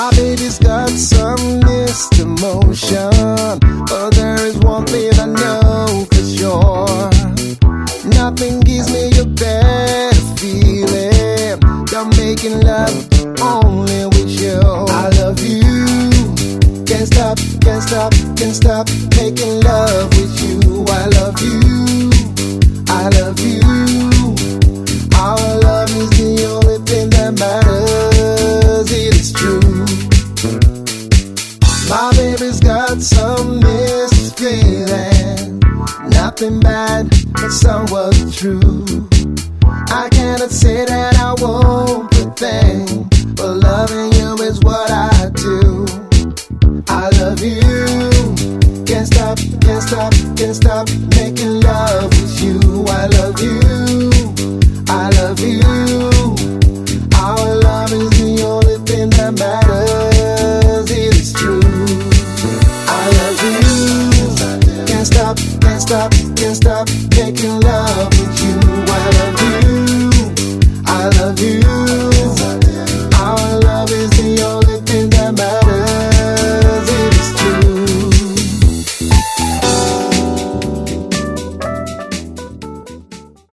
My baby's got some missed emotion, but there is one thing I know for sure. Nothing gives me a better feeling than making love only with you. I love you. Can't stop, can't stop, can't stop making love with you Everybody's got some misfeeling. Nothing bad, but somewhat true. I cannot say that I won't pretend, but loving you is what I do. I love you. Can't stop, can't stop, can't stop making stop, can't stop, making love with you. while I love